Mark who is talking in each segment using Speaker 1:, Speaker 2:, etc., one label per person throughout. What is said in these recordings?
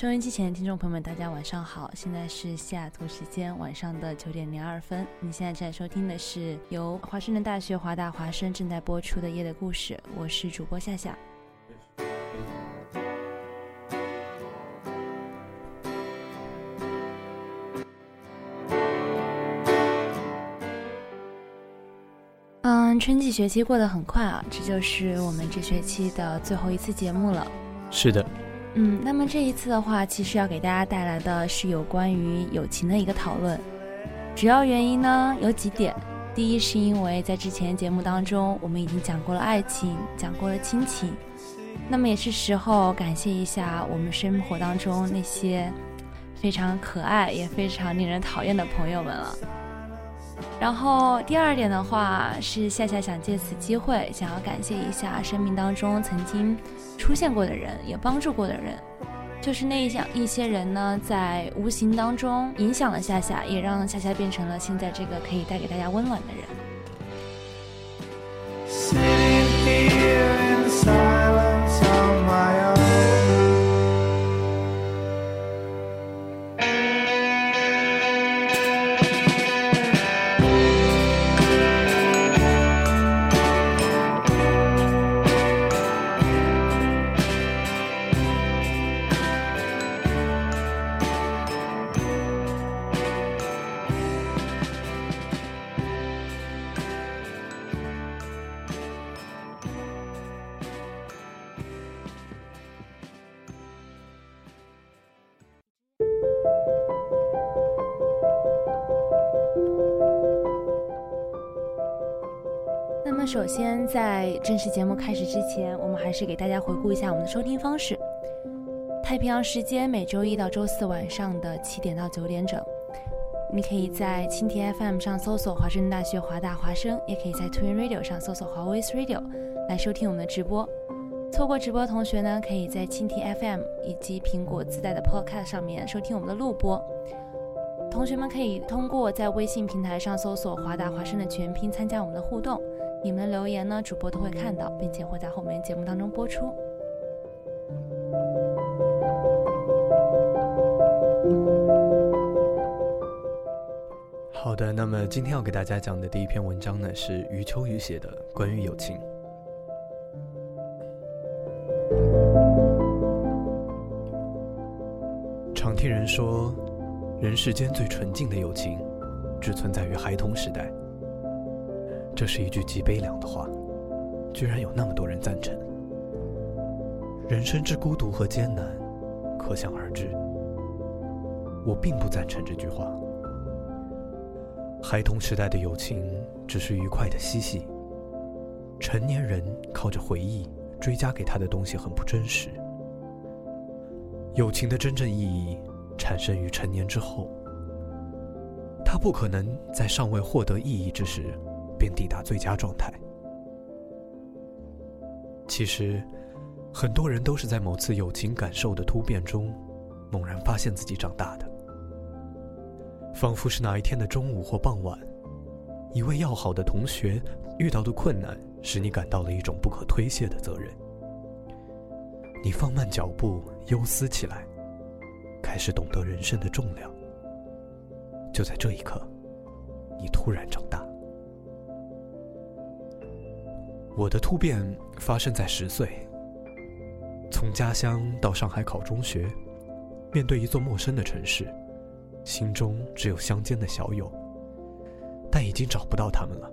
Speaker 1: 收音机前的听众朋友们，大家晚上好！现在是西雅图时间晚上的九点零二分。你现在正在收听的是由华盛顿大学华大华声正在播出的《夜的故事》，我是主播夏夏。嗯，春季学期过得很快啊，这就是我们这学期的最后一次节目了。
Speaker 2: 是的。
Speaker 1: 嗯，那么这一次的话，其实要给大家带来的是有关于友情的一个讨论。主要原因呢有几点，第一是因为在之前节目当中，我们已经讲过了爱情，讲过了亲情，那么也是时候感谢一下我们生活当中那些非常可爱也非常令人讨厌的朋友们了。然后第二点的话是夏夏想借此机会想要感谢一下生命当中曾经出现过的人，也帮助过的人，就是那一项一些人呢，在无形当中影响了夏夏，也让夏夏变成了现在这个可以带给大家温暖的人。在正式节目开始之前，我们还是给大家回顾一下我们的收听方式。太平洋时间每周一到周四晚上的七点到九点整，你可以在蜻蜓 FM 上搜索华盛顿大学华大华声，也可以在 Twin Radio 上搜索华为 Radio 来收听我们的直播。错过直播同学呢，可以在蜻蜓 FM 以及苹果自带的 Podcast 上面收听我们的录播。同学们可以通过在微信平台上搜索华大华声的全拼参加我们的互动。你们的留言呢，主播都会看到，并且会在后面节目当中播出。
Speaker 2: 好的，那么今天要给大家讲的第一篇文章呢，是余秋雨写的关于友情。常听人说，人世间最纯净的友情，只存在于孩童时代。这是一句极悲凉的话，居然有那么多人赞成。人生之孤独和艰难，可想而知。我并不赞成这句话。孩童时代的友情只是愉快的嬉戏，成年人靠着回忆追加给他的东西很不真实。友情的真正意义产生于成年之后，他不可能在尚未获得意义之时。便抵达最佳状态。其实，很多人都是在某次友情感受的突变中，猛然发现自己长大的。仿佛是哪一天的中午或傍晚，一位要好的同学遇到的困难，使你感到了一种不可推卸的责任。你放慢脚步，忧思起来，开始懂得人生的重量。就在这一刻，你突然长大。我的突变发生在十岁，从家乡到上海考中学，面对一座陌生的城市，心中只有乡间的小友。但已经找不到他们了。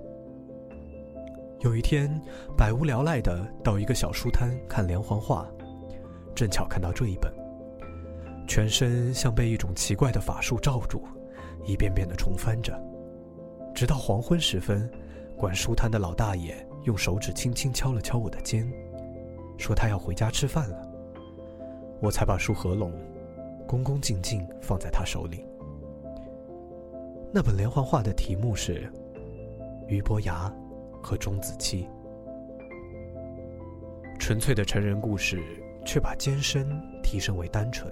Speaker 2: 有一天，百无聊赖的到一个小书摊看连环画，正巧看到这一本，全身像被一种奇怪的法术罩住，一遍遍的重翻着，直到黄昏时分，管书摊的老大爷用手指轻轻敲了敲我的肩，说他要回家吃饭了，我才把书合拢，恭恭敬敬放在他手里。那本连环画的题目是《俞伯牙》。和钟子期，纯粹的成人故事，却把艰深提升为单纯，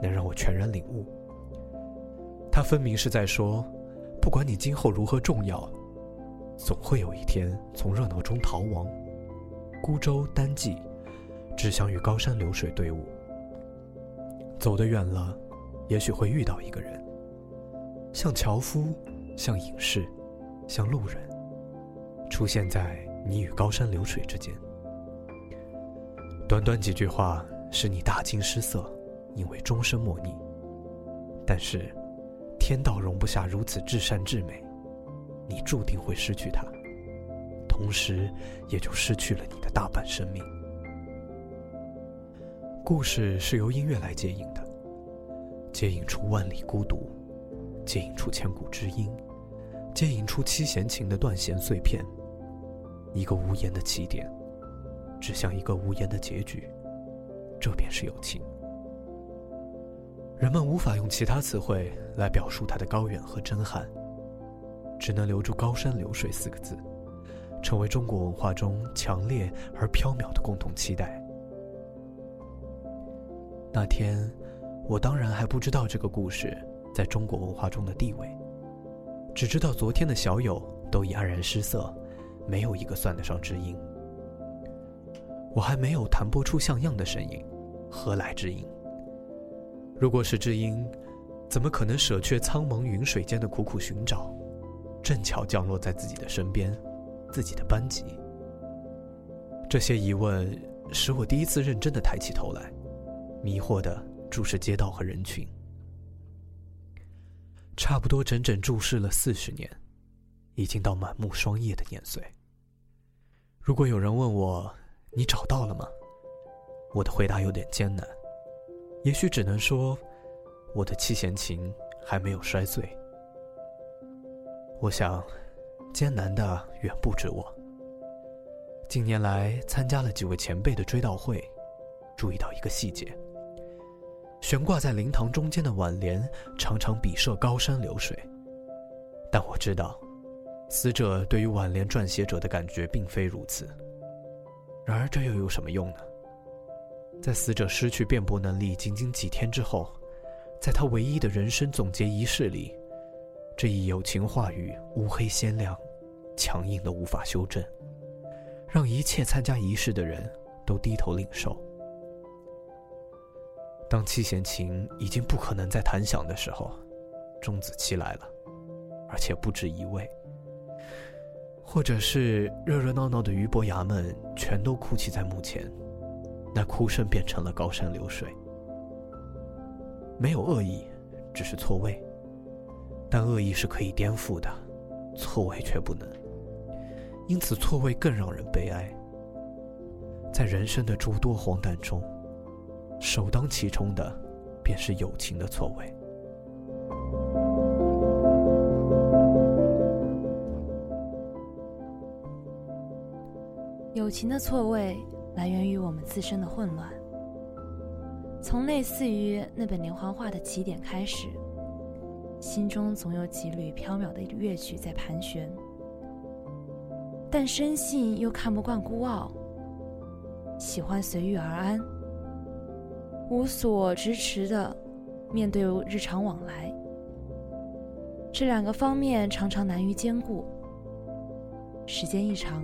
Speaker 2: 能让我全然领悟。他分明是在说，不管你今后如何重要，总会有一天从热闹中逃亡，孤舟单骑，只想与高山流水对舞。走得远了，也许会遇到一个人，像樵夫，像隐士，像路人。出现在你与高山流水之间。短短几句话使你大惊失色，因为终身莫逆。但是，天道容不下如此至善至美，你注定会失去它，同时也就失去了你的大半生命。故事是由音乐来接引的，接引出万里孤独，接引出千古知音。接引出七弦琴的断弦碎片，一个无言的起点，指向一个无言的结局，这便是友情。人们无法用其他词汇来表述它的高远和震撼，只能留住“高山流水”四个字，成为中国文化中强烈而飘渺的共同期待。那天，我当然还不知道这个故事在中国文化中的地位。只知道昨天的小友都已黯然失色，没有一个算得上知音。我还没有弹拨出像样的声音，何来知音？如果是知音，怎么可能舍却苍茫云水间的苦苦寻找，正巧降落在自己的身边，自己的班级？这些疑问使我第一次认真的抬起头来，迷惑的注视街道和人群。差不多整整注视了四十年，已经到满目霜叶的年岁。如果有人问我，你找到了吗？我的回答有点艰难，也许只能说，我的七弦琴还没有摔碎。我想，艰难的远不止我。近年来参加了几位前辈的追悼会，注意到一个细节。悬挂在灵堂中间的挽联常常笔涉高山流水，但我知道，死者对于挽联撰写者的感觉并非如此。然而这又有什么用呢？在死者失去辩驳能力仅仅几天之后，在他唯一的人生总结仪式里，这一友情话语乌黑鲜亮，强硬的无法修正，让一切参加仪式的人都低头领受。当七弦琴已经不可能再弹响的时候，钟子期来了，而且不止一位。或者是热热闹闹的俞伯牙们全都哭泣在墓前，那哭声变成了高山流水。没有恶意，只是错位。但恶意是可以颠覆的，错位却不能。因此，错位更让人悲哀。在人生的诸多荒诞中。首当其冲的，便是友情的错位。
Speaker 1: 友情的错位来源于我们自身的混乱。从类似于那本连环画的起点开始，心中总有几缕飘渺的乐曲在盘旋，但生性又看不惯孤傲，喜欢随遇而安。无所支持的面对日常往来，这两个方面常常难于兼顾。时间一长，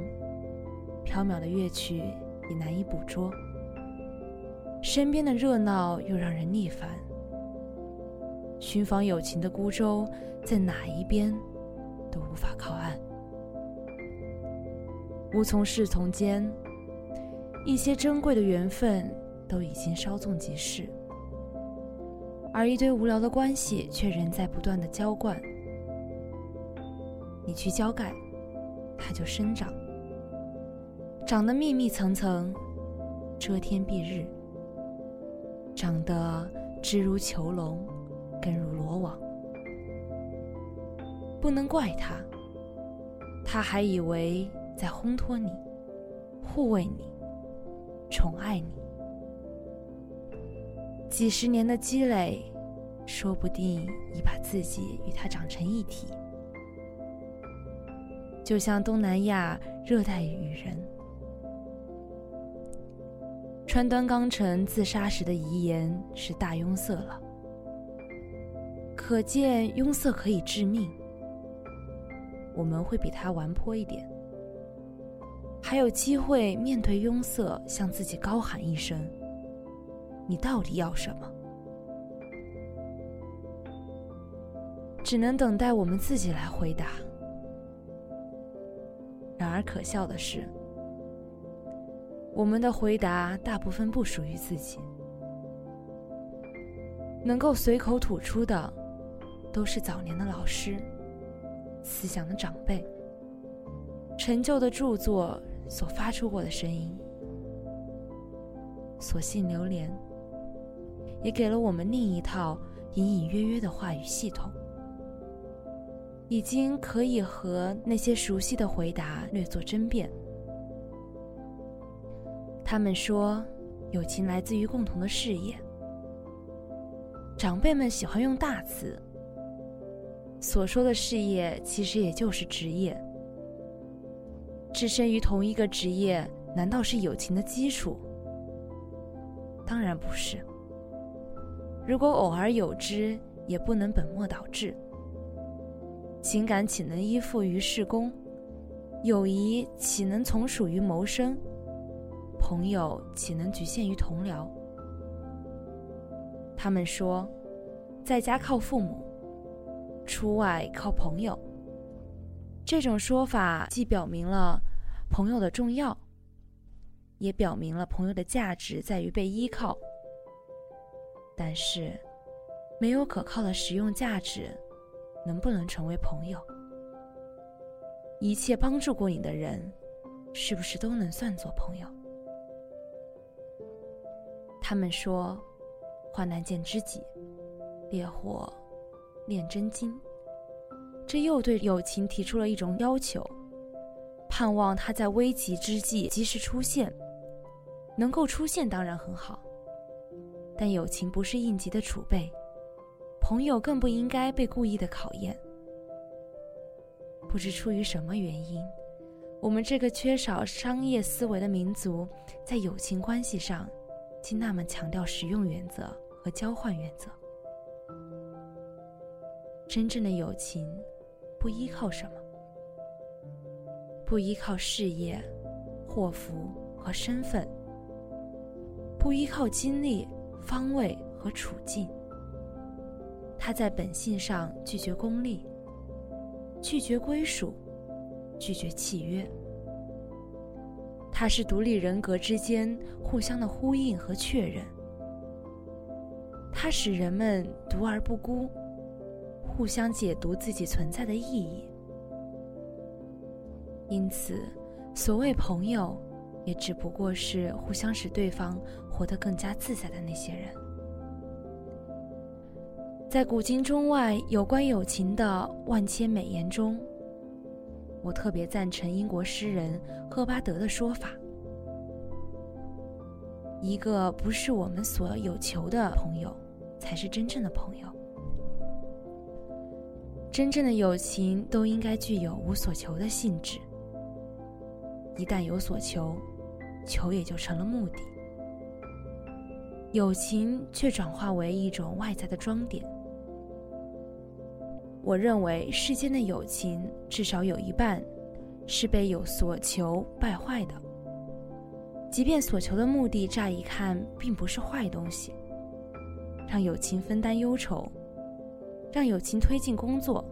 Speaker 1: 飘渺的乐曲也难以捕捉，身边的热闹又让人腻烦。寻访友情的孤舟，在哪一边都无法靠岸。无从适从间，一些珍贵的缘分。都已经稍纵即逝，而一堆无聊的关系却仍在不断的浇灌。你去浇盖，它就生长，长得密密层层，遮天蔽日，长得枝如囚笼，根入罗网。不能怪他，他还以为在烘托你、护卫你、宠爱你。几十年的积累，说不定已把自己与他长成一体。就像东南亚热带雨人，川端康成自杀时的遗言是大拥塞了，可见拥塞可以致命。我们会比他顽泼一点，还有机会面对拥塞向自己高喊一声：“你到底要什么？”只能等待我们自己来回答。然而可笑的是，我们的回答大部分不属于自己，能够随口吐出的，都是早年的老师、思想的长辈、陈旧的著作所发出过的声音。所幸流连，也给了我们另一套隐隐约约的话语系统。已经可以和那些熟悉的回答略作争辩。他们说，友情来自于共同的事业。长辈们喜欢用大词，所说的事业其实也就是职业。置身于同一个职业，难道是友情的基础？当然不是。如果偶尔有之，也不能本末倒置。情感岂能依附于事功？友谊岂能从属于谋生？朋友岂能局限于同僚？他们说，在家靠父母，出外靠朋友。这种说法既表明了朋友的重要，也表明了朋友的价值在于被依靠。但是，没有可靠的实用价值。能不能成为朋友？一切帮助过你的人，是不是都能算作朋友？他们说，患难见知己，烈火炼真金。这又对友情提出了一种要求，盼望他在危急之际及时出现。能够出现当然很好，但友情不是应急的储备。朋友更不应该被故意的考验。不知出于什么原因，我们这个缺少商业思维的民族，在友情关系上，竟那么强调实用原则和交换原则。真正的友情，不依靠什么，不依靠事业、祸福和身份，不依靠经历、方位和处境。他在本性上拒绝功利，拒绝归属，拒绝契约。它是独立人格之间互相的呼应和确认。它使人们独而不孤，互相解读自己存在的意义。因此，所谓朋友，也只不过是互相使对方活得更加自在的那些人。在古今中外有关友情的万千美言中，我特别赞成英国诗人赫巴德的说法：一个不是我们所有求的朋友，才是真正的朋友。真正的友情都应该具有无所求的性质。一旦有所求，求也就成了目的。友情却转化为一种外在的装点。我认为世间的友情至少有一半是被有所求败坏的。即便所求的目的乍一看并不是坏东西，让友情分担忧愁，让友情推进工作，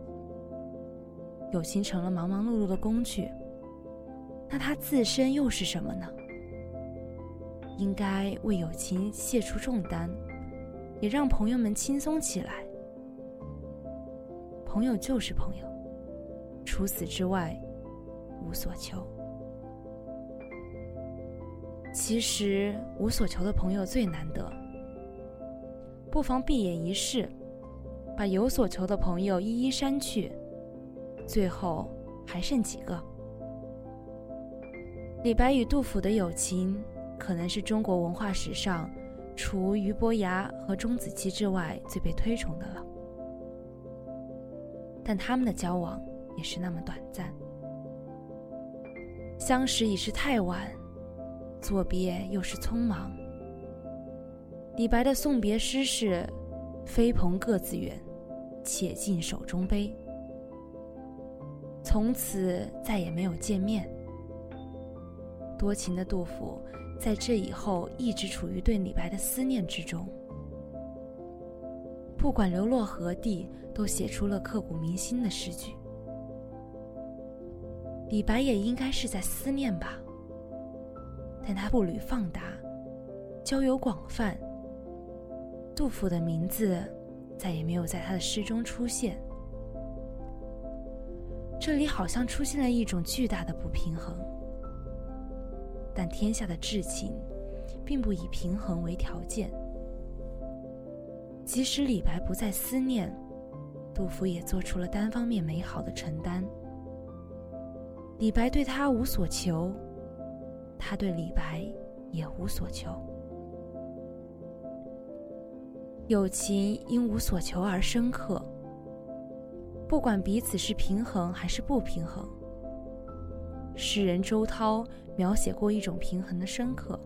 Speaker 1: 友情成了忙忙碌碌的工具，那它自身又是什么呢？应该为友情卸除重担，也让朋友们轻松起来。朋友就是朋友，除此之外无所求。其实无所求的朋友最难得，不妨闭眼一试，把有所求的朋友一一删去，最后还剩几个？李白与杜甫的友情，可能是中国文化史上除俞伯牙和钟子期之外最被推崇的了。但他们的交往也是那么短暂，相识已是太晚，作别又是匆忙。李白的送别诗是“飞蓬各自远，且尽手中杯”，从此再也没有见面。多情的杜甫，在这以后一直处于对李白的思念之中。不管流落何地，都写出了刻骨铭心的诗句。李白也应该是在思念吧，但他步履放达，交友广泛。杜甫的名字再也没有在他的诗中出现。这里好像出现了一种巨大的不平衡。但天下的至情，并不以平衡为条件。即使李白不再思念，杜甫也做出了单方面美好的承担。李白对他无所求，他对李白也无所求。友情因无所求而深刻，不管彼此是平衡还是不平衡。诗人周涛描写过一种平衡的深刻：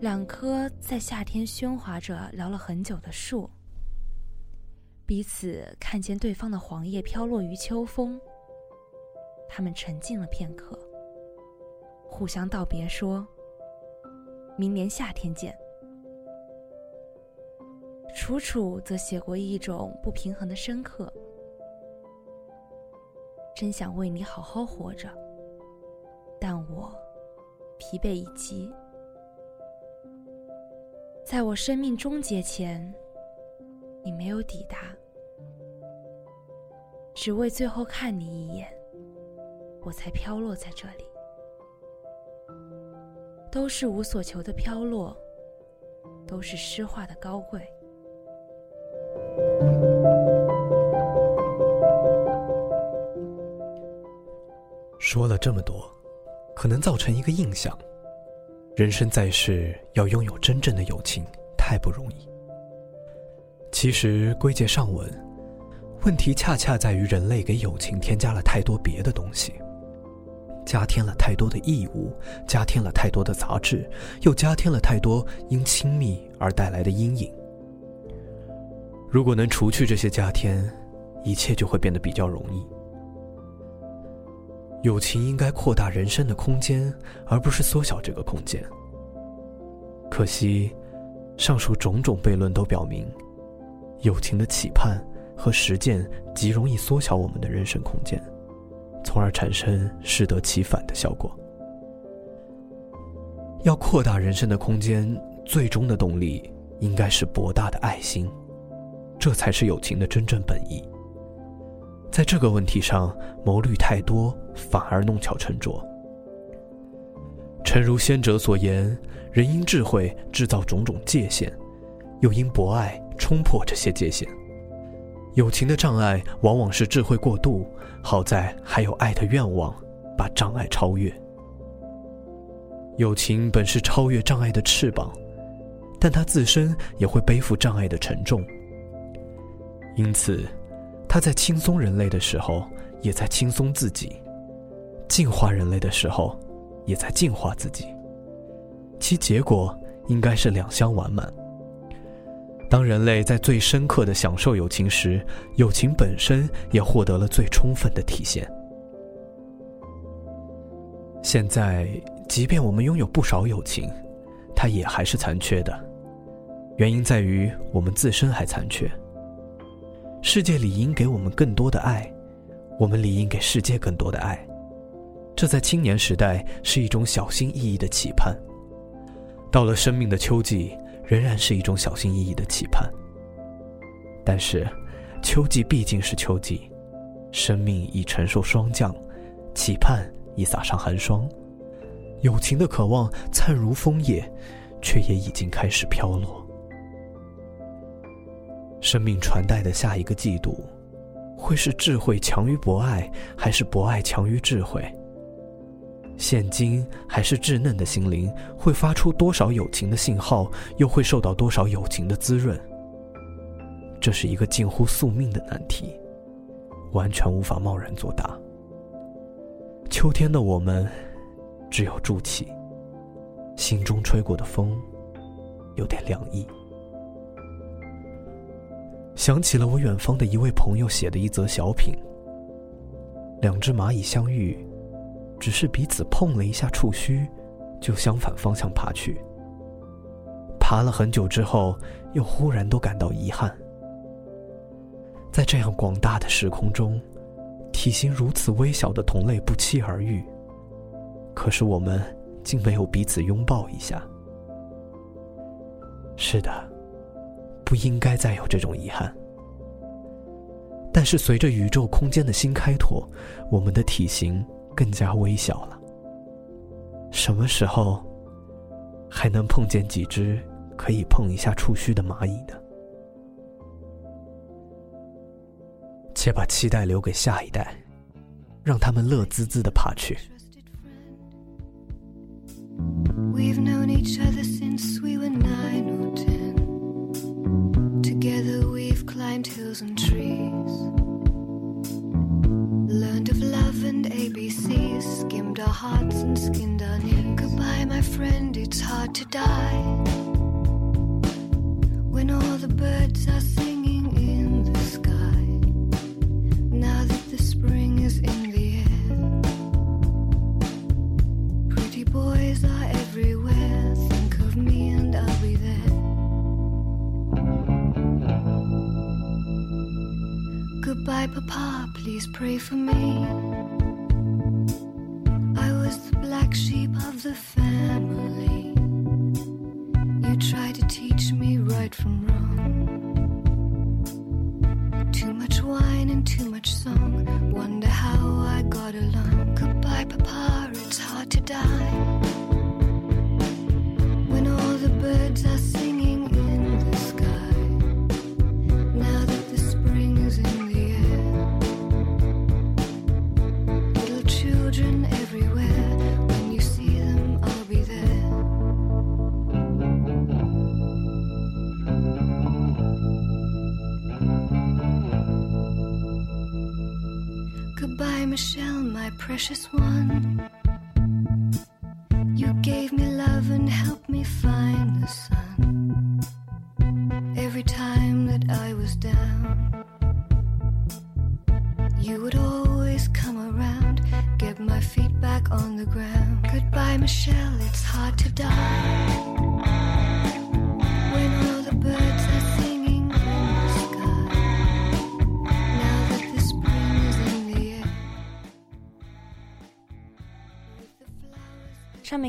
Speaker 1: 两棵在夏天喧哗着聊了很久的树，彼此看见对方的黄叶飘落于秋风，他们沉静了片刻，互相道别，说：“明年夏天见。”楚楚则写过一种不平衡的深刻。真想为你好好活着，但我疲惫已极。在我生命终结前，你没有抵达，只为最后看你一眼，我才飘落在这里。都是无所求的飘落，都是诗画的高贵。
Speaker 2: 说了这么多，可能造成一个印象：人生在世要拥有真正的友情太不容易。其实归结上文，问题恰恰在于人类给友情添加了太多别的东西，加添了太多的义务，加添了太多的杂质，又加添了太多因亲密而带来的阴影。如果能除去这些加添，一切就会变得比较容易。友情应该扩大人生的空间，而不是缩小这个空间。可惜，上述种种悖论都表明，友情的期盼和实践极容易缩小我们的人生空间，从而产生适得其反的效果。要扩大人生的空间，最终的动力应该是博大的爱心，这才是友情的真正本意。在这个问题上，谋虑太多，反而弄巧成拙。诚如先者所言，人因智慧制造种种界限，又因博爱冲破这些界限。友情的障碍往往是智慧过度，好在还有爱的愿望，把障碍超越。友情本是超越障碍的翅膀，但它自身也会背负障碍的沉重。因此。他在轻松人类的时候，也在轻松自己；净化人类的时候，也在净化自己。其结果应该是两相完满。当人类在最深刻的享受友情时，友情本身也获得了最充分的体现。现在，即便我们拥有不少友情，它也还是残缺的。原因在于我们自身还残缺。世界理应给我们更多的爱，我们理应给世界更多的爱。这在青年时代是一种小心翼翼的期盼，到了生命的秋季，仍然是一种小心翼翼的期盼。但是，秋季毕竟是秋季，
Speaker 3: 生命已承受霜降，期盼已洒上寒霜，友情的渴望灿如枫叶，却也已经开始飘落。生命传代的下一个季度，会是智慧强于博爱，还是博爱强于智慧？现今还是稚嫩的心灵，会发出多少友情的信号，又会受到多少友情的滋润？这是一个近乎宿命的难题，完全无法贸然作答。秋天的我们，只有筑起，心中吹过的风，有点凉意。想起了我远方的一位朋友写的一则小品：两只蚂蚁相遇。只是彼此碰了一下触须，就相反方向爬去。爬了很久之后，又忽然都感到遗憾。在这样广大的时空中，体型如此微小的同类不期而遇，可是我们竟没有彼此拥抱一下。是的，不应该再有这种遗憾。但是随着宇宙空间的新开拓，我们的体型。更加微小了。什么时候还能碰见几只可以碰一下触须的蚂蚁呢？且把期待留给下一代，让他们乐滋滋的爬去。Skimmed our hearts and skinned our knees. Goodbye, my friend, it's hard to die. When all the birds are singing Goodbye, Papa, please pray for me. I was the black sheep of the family.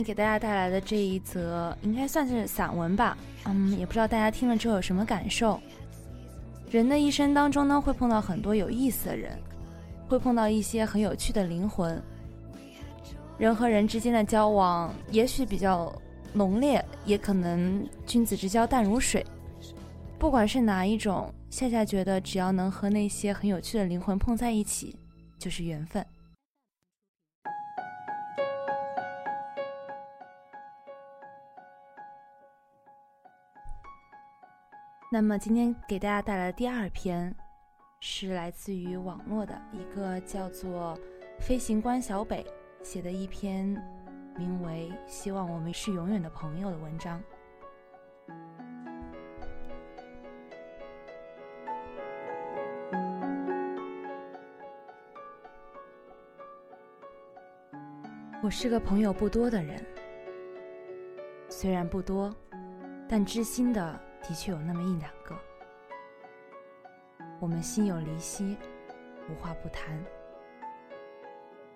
Speaker 3: 给大家带来的这一则应该算是散文吧，嗯，也不知道大家听了之后有什么感受。人的一生当中呢，会碰到很多有意思的人，会碰到一些很有趣的灵魂。人和人之间的交往，也许比较浓烈，也可能君子之交淡如水。不管是哪一种，夏夏觉得只要能和那些很有趣的灵魂碰在一起，就是缘分。那么今天给大家带来的第二篇，是来自于网络的一个叫做“飞行官小北”写的一篇名为《希望我们是永远的朋友》的文章。我是个朋友不多的人，虽然不多，但知心的。的确有那么一两个，我们心有灵犀，无话不谈，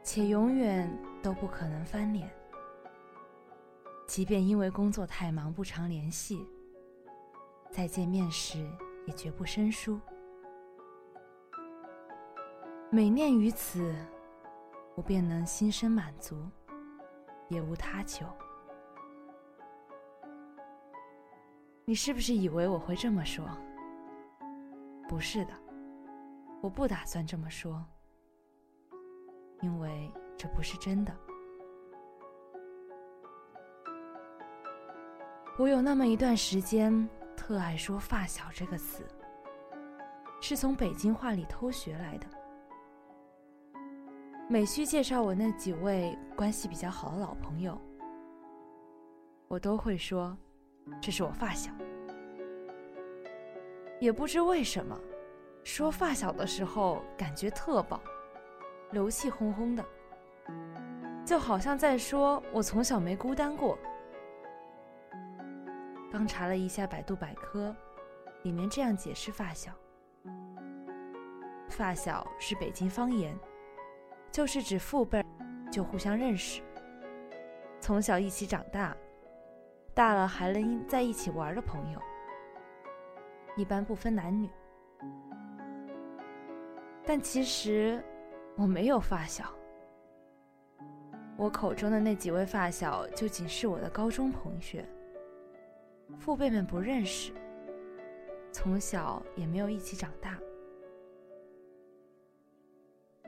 Speaker 3: 且永远都不可能翻脸。即便因为工作太忙不常联系，再见面时也绝不生疏。
Speaker 1: 每念于此，我便能心生满足，也无他求。你是不是以为我会这么说？不是的，我不打算这么说，因为这不是真的。我有那么一段时间特爱说“发小”这个词，是从北京话里偷学来的。每需介绍我那几位关系比较好的老朋友，我都会说：“这是我发小。”也不知为什么，说发小的时候感觉特棒，流气哄哄的，就好像在说我从小没孤单过。刚查了一下百度百科，里面这样解释发小：发小是北京方言，就是指父辈就互相认识，从小一起长大，大了还能在一起玩的朋友，一般不分男女。但其实我没有发小，我口中的那几位发小就仅是我的高中同学。父辈们不认识，从小也没有一起长大，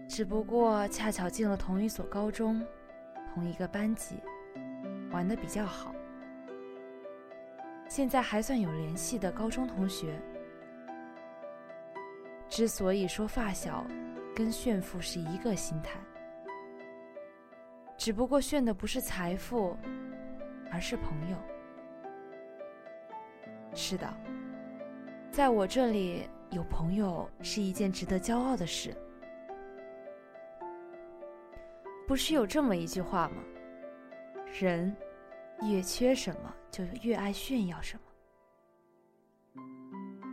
Speaker 1: 只不过恰巧进了同一所高中，同一个班级，玩的比较好，现在还算有联系的高中同学。之所以说发小，跟炫富是一个心态，只不过炫的不是财富，而是朋友。是的，在我这里有朋友是一件值得骄傲的事。不是有这么一句话吗？人越缺什么，就越爱炫耀什么。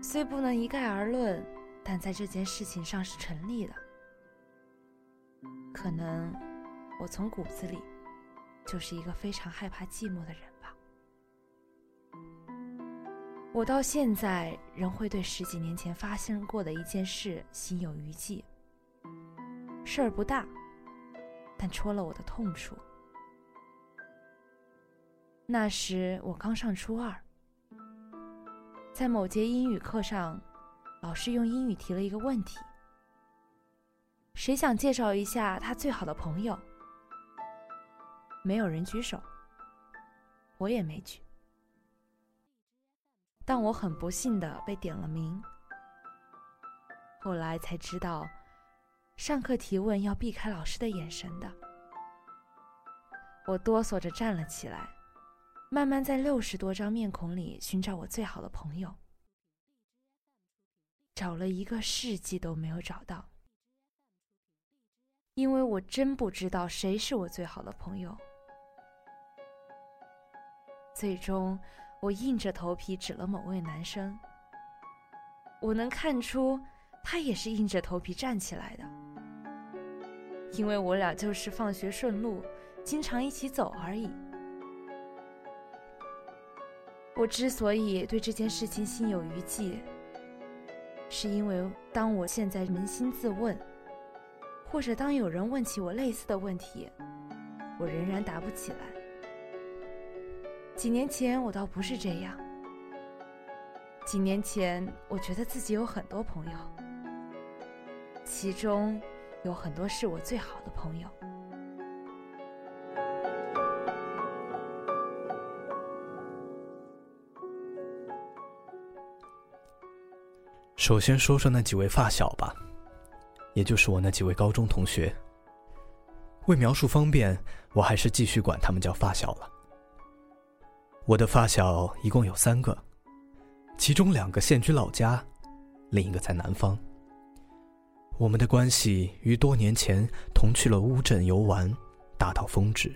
Speaker 1: 虽不能一概而论，但在这件事情上是成立的。可能我从骨子里就是一个非常害怕寂寞的人吧。我到现在仍会对十几年前发生过的一件事心有余悸。事儿不大，但戳了我的痛处。那时我刚上初二，在某节英语课上，老师用英语提了一个问题：谁想介绍一下他最好的朋友？没有人举手，我也没举。但我很不幸的被点了名。后来才知道，上课提问要避开老师的眼神的。我哆嗦着站了起来，慢慢在六十多张面孔里寻找我最好的朋友，找了一个世纪都没有找到，因为我真不知道谁是我最好的朋友。最终。我硬着头皮指了某位男生，我能看出他也是硬着头皮站起来的，因为我俩就是放学顺路，经常一起走而已。我之所以对这件事情心有余悸，是因为当我现在扪心自问，或者当有人问起我类似的问题，我仍然答不起来。几年前我倒不是这样。几年前我觉得自己有很多朋友，其中有很多是我最好的朋友。
Speaker 2: 首先说说那几位发小吧，也就是我那几位高中同学。为描述方便，我还是继续管他们叫发小了。我的发小一共有三个，其中两个现居老家，另一个在南方。我们的关系于多年前同去了乌镇游玩，达到峰值。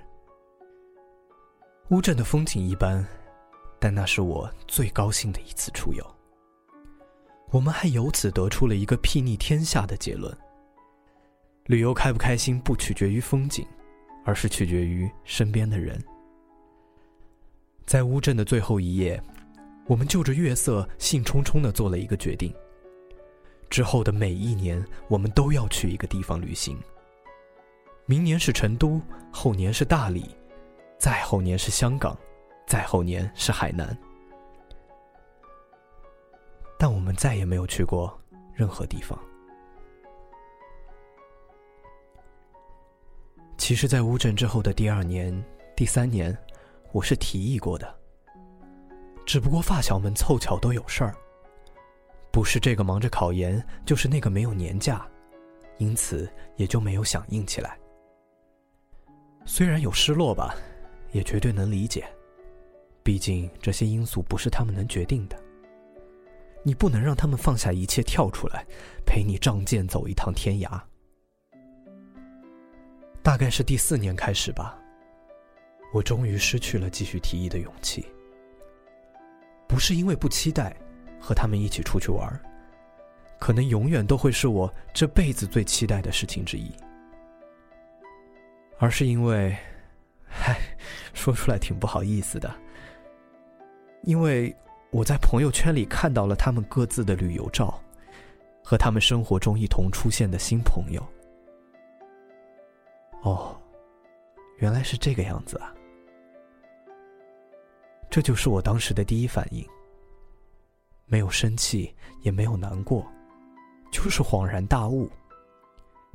Speaker 2: 乌镇的风景一般，但那是我最高兴的一次出游。我们还由此得出了一个睥睨天下的结论：旅游开不开心不取决于风景，而是取决于身边的人。在乌镇的最后一夜，我们就着月色兴冲冲的做了一个决定：之后的每一年，我们都要去一个地方旅行。明年是成都，后年是大理，再后年是香港，再后年是海南。但我们再也没有去过任何地方。其实，在乌镇之后的第二年、第三年，我是提议过的。只不过发小们凑巧都有事儿，不是这个忙着考研，就是那个没有年假，因此也就没有响应起来。虽然有失落吧，也绝对能理解，毕竟这些因素不是他们能决定的。你不能让他们放下一切跳出来，陪你仗剑走一趟天涯。大概是第四年开始吧，我终于失去了继续提议的勇气。不是因为不期待和他们一起出去玩，可能永远都会是我这辈子最期待的事情之一，而是因为，嗨，说出来挺不好意思的，因为我在朋友圈里看到了他们各自的旅游照，和他们生活中一同出现的新朋友。哦，原来是这个样子啊！这就是我当时的第一反应，没有生气，也没有难过，就是恍然大悟。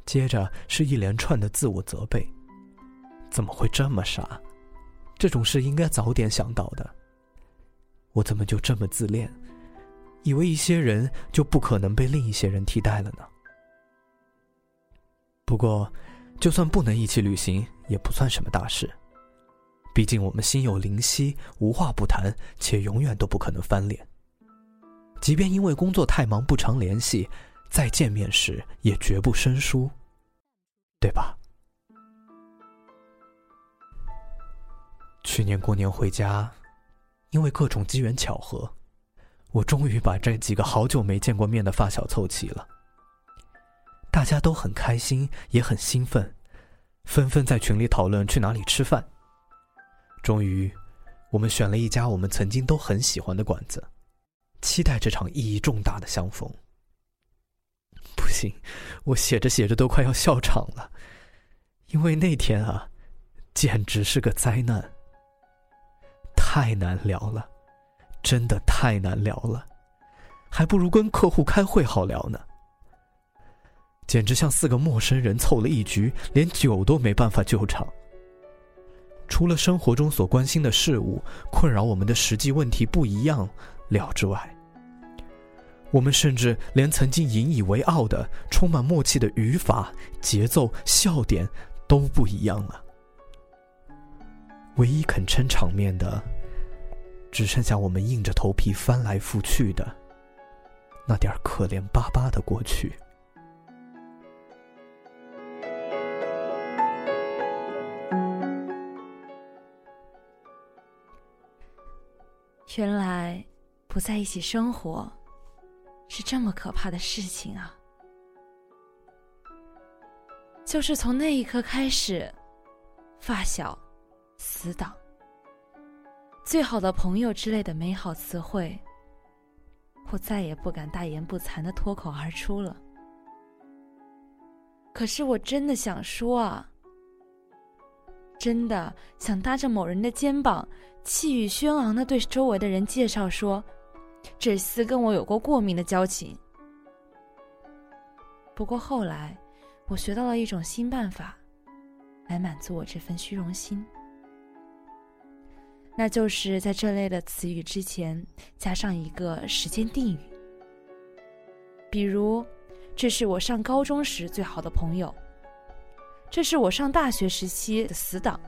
Speaker 2: 接着是一连串的自我责备：怎么会这么傻？这种事应该早点想到的。我怎么就这么自恋，以为一些人就不可能被另一些人替代了呢？不过。就算不能一起旅行，也不算什么大事。毕竟我们心有灵犀，无话不谈，且永远都不可能翻脸。即便因为工作太忙不常联系，再见面时也绝不生疏，对吧？去年过年回家，因为各种机缘巧合，我终于把这几个好久没见过面的发小凑齐了。大家都很开心，也很兴奋，纷纷在群里讨论去哪里吃饭。终于，我们选了一家我们曾经都很喜欢的馆子，期待这场意义重大的相逢。不行，我写着写着都快要笑场了，因为那天啊，简直是个灾难，太难聊了，真的太难聊了，还不如跟客户开会好聊呢。简直像四个陌生人凑了一局，连酒都没办法救场。除了生活中所关心的事物、困扰我们的实际问题不一样聊之外，我们甚至连曾经引以为傲的、充满默契的语法、节奏、笑点都不一样了。唯一肯撑场面的，只剩下我们硬着头皮翻来覆去的那点可怜巴巴的过去。
Speaker 1: 原来，不在一起生活是这么可怕的事情啊！就是从那一刻开始，发小、死党、最好的朋友之类的美好词汇，我再也不敢大言不惭的脱口而出了。可是我真的想说啊，真的想搭着某人的肩膀。气宇轩昂的对周围的人介绍说：“这厮跟我有过过命的交情。”不过后来，我学到了一种新办法，来满足我这份虚荣心，那就是在这类的词语之前加上一个时间定语，比如：“这是我上高中时最好的朋友。”“这是我上大学时期的死党。”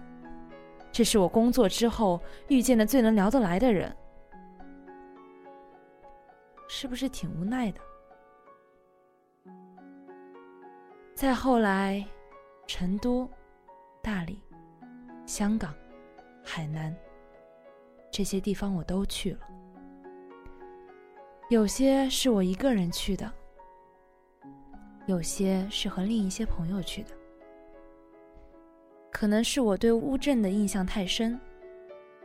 Speaker 1: 这是我工作之后遇见的最能聊得来的人，是不是挺无奈的？再后来，成都、大理、香港、海南这些地方我都去了，有些是我一个人去的，有些是和另一些朋友去的。可能是我对乌镇的印象太深，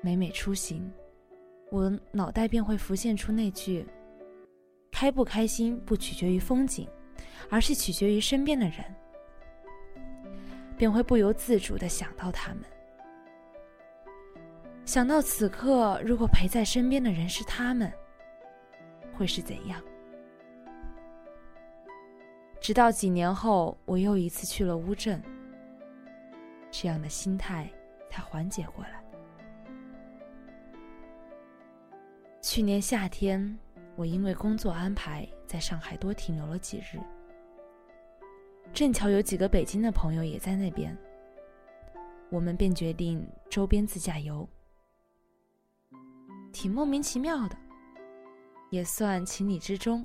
Speaker 1: 每每出行，我脑袋便会浮现出那句：“开不开心不取决于风景，而是取决于身边的人，便会不由自主的想到他们，想到此刻如果陪在身边的人是他们，会是怎样？直到几年后，我又一次去了乌镇，这样的心态才缓解过来。去年夏天，我因为工作安排在上海多停留了几日，正巧有几个北京的朋友也在那边，我们便决定周边自驾游，挺莫名其妙的，也算情理之中。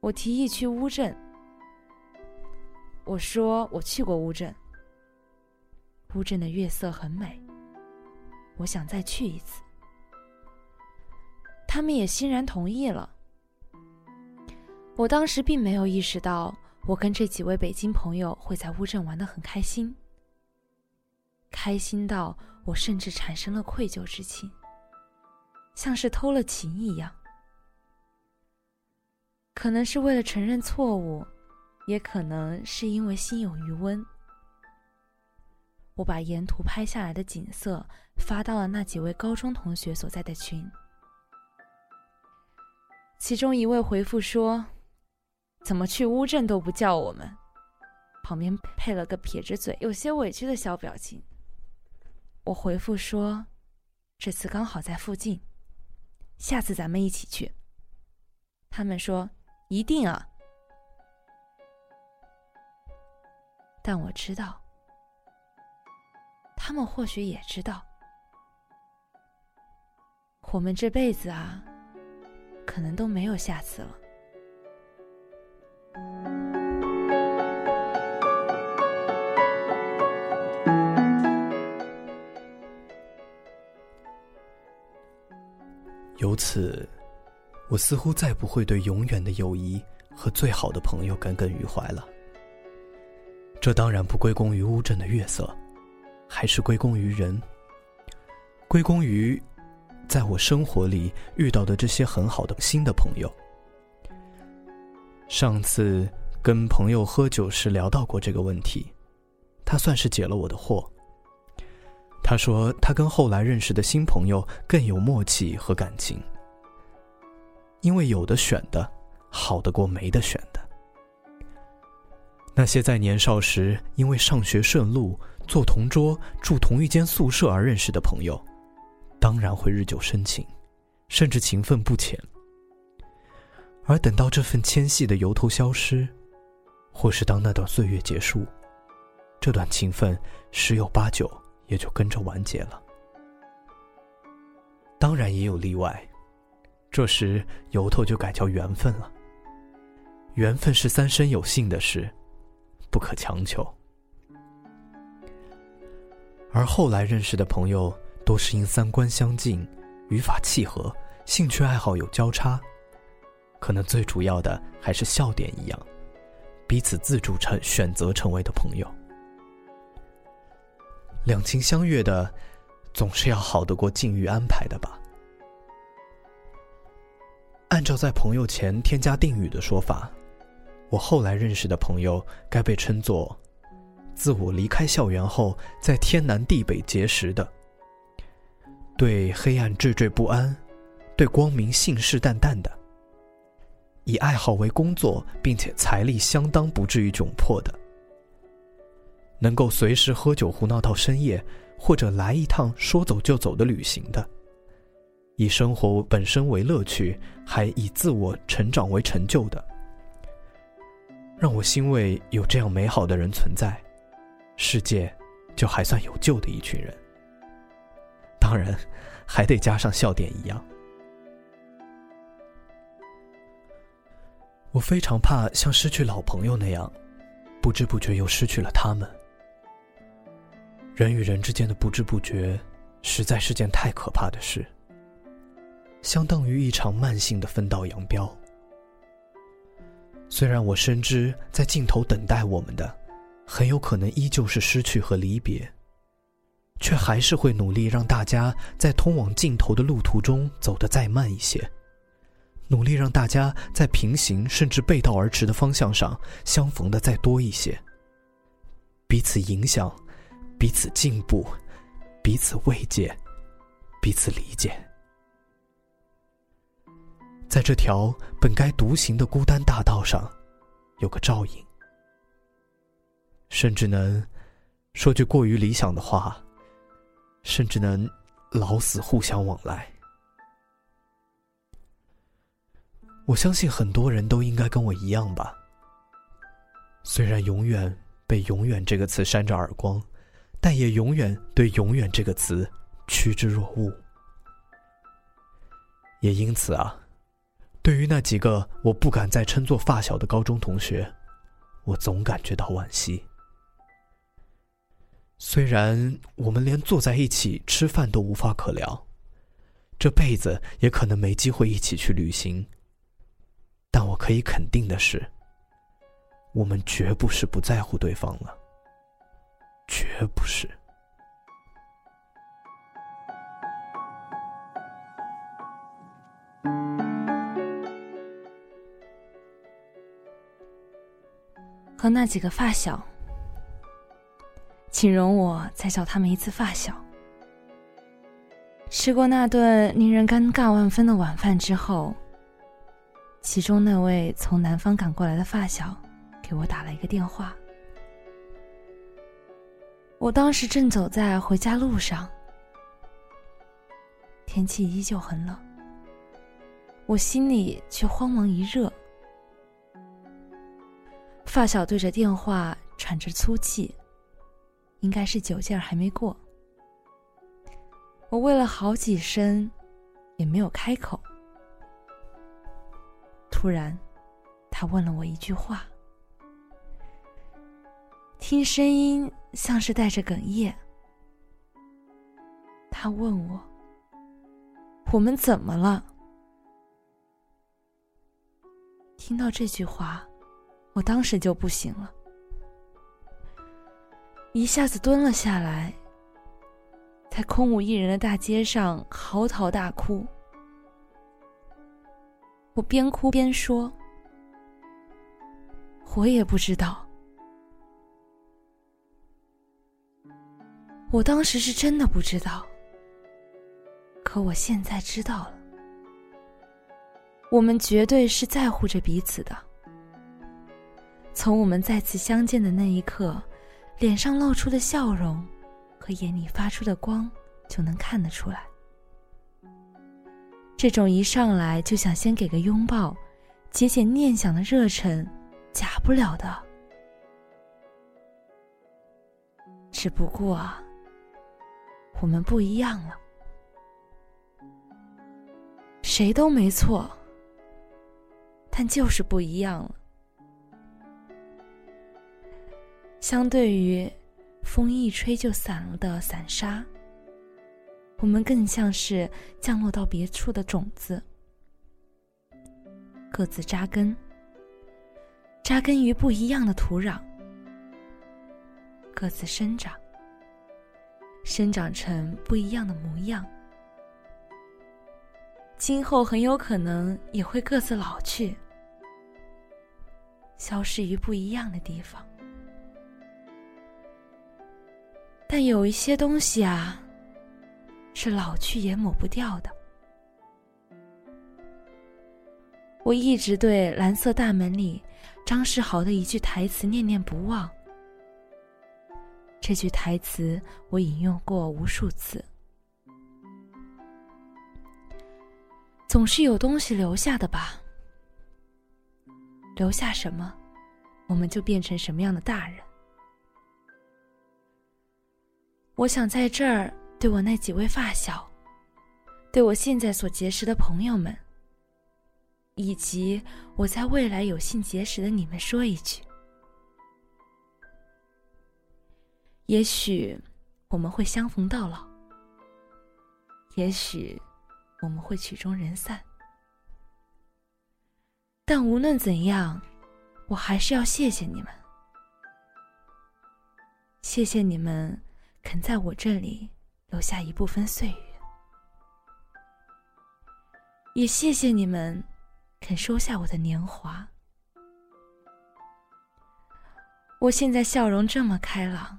Speaker 1: 我提议去乌镇，我说我去过乌镇，乌镇的月色很美，我想再去一次。他们也欣然同意了。我当时并没有意识到，我跟这几位北京朋友会在乌镇玩得很开心，开心到我甚至产生了愧疚之情，像是偷了情一样。可能是为了承认错误，也可能是因为心有余温。我把沿途拍下来的景色发到了那几位高中同学所在的群。其中一位回复说：“怎么去乌镇都不叫我们？”旁边配了个撇着嘴、有些委屈的小表情。我回复说：“这次刚好在附近，下次咱们一起去。”他们说：“一定啊！”但我知道，他们或许也知道，我们这辈子啊。可能都没有下次了。
Speaker 2: 由此，我似乎再不会对永远的友谊和最好的朋友耿耿于怀了。这当然不归功于乌镇的月色，还是归功于人，归功于。在我生活里遇到的这些很好的新的朋友，上次跟朋友喝酒时聊到过这个问题，他算是解了我的惑。他说他跟后来认识的新朋友更有默契和感情，因为有的选的好得过没得选的。那些在年少时因为上学顺路、坐同桌、住同一间宿舍而认识的朋友。当然会日久生情，甚至情分不浅。而等到这份牵系的由头消失，或是当那段岁月结束，这段情分十有八九也就跟着完结了。当然也有例外，这时由头就改叫缘分了。缘分是三生有幸的事，不可强求。而后来认识的朋友。都是因三观相近、语法契合、兴趣爱好有交叉，可能最主要的还是笑点一样，彼此自主成选择成为的朋友。两情相悦的，总是要好得过境遇安排的吧？按照在朋友前添加定语的说法，我后来认识的朋友该被称作，自我离开校园后在天南地北结识的。对黑暗惴惴不安，对光明信誓旦旦的；以爱好为工作，并且财力相当不至于窘迫的；能够随时喝酒胡闹到深夜，或者来一趟说走就走的旅行的；以生活本身为乐趣，还以自我成长为成就的。让我欣慰，有这样美好的人存在，世界就还算有救的一群人。当然，还得加上笑点一样。我非常怕像失去老朋友那样，不知不觉又失去了他们。人与人之间的不知不觉，实在是件太可怕的事，相当于一场慢性的分道扬镳。虽然我深知，在尽头等待我们的，很有可能依旧是失去和离别。却还是会努力让大家在通往尽头的路途中走得再慢一些，努力让大家在平行甚至背道而驰的方向上相逢的再多一些，彼此影响，彼此进步，彼此慰藉，彼此理解。在这条本该独行的孤单大道上，有个照应，甚至能说句过于理想的话，甚至能老死互相往来。我相信很多人都应该跟我一样吧。虽然永远被“永远”这个词扇着耳光，但也永远对“永远”这个词趋之若鹜。也因此啊。对于那几个我不敢再称作发小的高中同学，我总感觉到惋惜。虽然我们连坐在一起吃饭都无法可聊，这辈子也可能没机会一起去旅行，但我可以肯定的是，我们绝不是不在乎对方了，绝不是。
Speaker 1: 和那几个发小，请容我再叫他们一次发小。吃过那顿令人尴尬万分的晚饭之后，其中那位从南方赶过来的发小给我打了一个电话。我当时正走在回家路上，天气依旧很冷，我心里却慌忙一热。发小对着电话喘着粗气，应该是酒劲儿还没过。我喂了好几声，也没有开口。突然，他问了我一句话，听声音像是带着哽咽。他问我：“我们怎么了？”听到这句话。我当时就不行了，一下子蹲了下来，在空无一人的大街上嚎啕大哭。我边哭边说：“我也不知道，我当时是真的不知道，可我现在知道了，我们绝对是在乎着彼此的。”从我们再次相见的那一刻，脸上露出的笑容和眼里发出的光就能看得出来。这种一上来就想先给个拥抱、解解念想的热忱，假不了的。只不过啊，我们不一样了，谁都没错，但就是不一样了。相对于风一吹就散了的散沙，我们更像是降落到别处的种子，各自扎根，扎根于不一样的土壤，各自生长，生长成不一样的模样，今后很有可能也会各自老去，消失于不一样的地方。但有一些东西啊，是老去也抹不掉的。我一直对《蓝色大门》里张世豪的一句台词念念不忘。这句台词我引用过无数次。总是有东西留下的吧？留下什么，我们就变成什么样的大人。我想在这儿对我那几位发小，对我现在所结识的朋友们，以及我在未来有幸结识的你们说一句：也许我们会相逢到老，也许我们会曲终人散，但无论怎样，我还是要谢谢你们，谢谢你们。肯在我这里留下一部分岁月，也谢谢你们肯收下我的年华。我现在笑容这么开朗，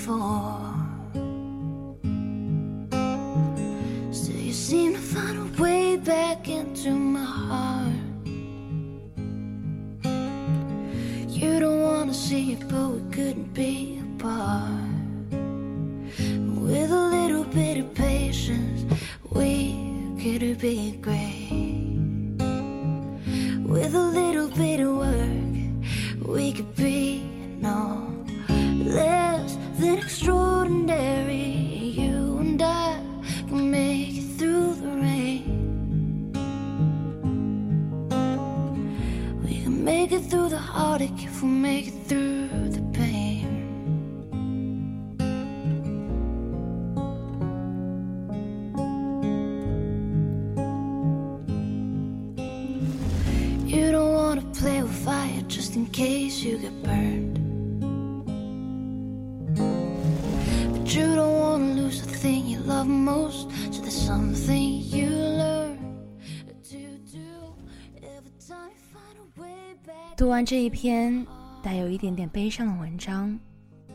Speaker 1: before. Still, you seem to find a way back into my heart. You don't wanna see it, but we couldn't be apart. With a little bit of patience, we could
Speaker 4: be great. With a little bit of work, we could be no. Let than extraordinary. You and I can make it through the rain. We can make it through the heartache if we make it through the pain. You don't wanna play with fire just in case you get burned. Love most. So there's something you learn to do every time you find a way back.
Speaker 1: 读完这一篇带有一点点悲伤的文章，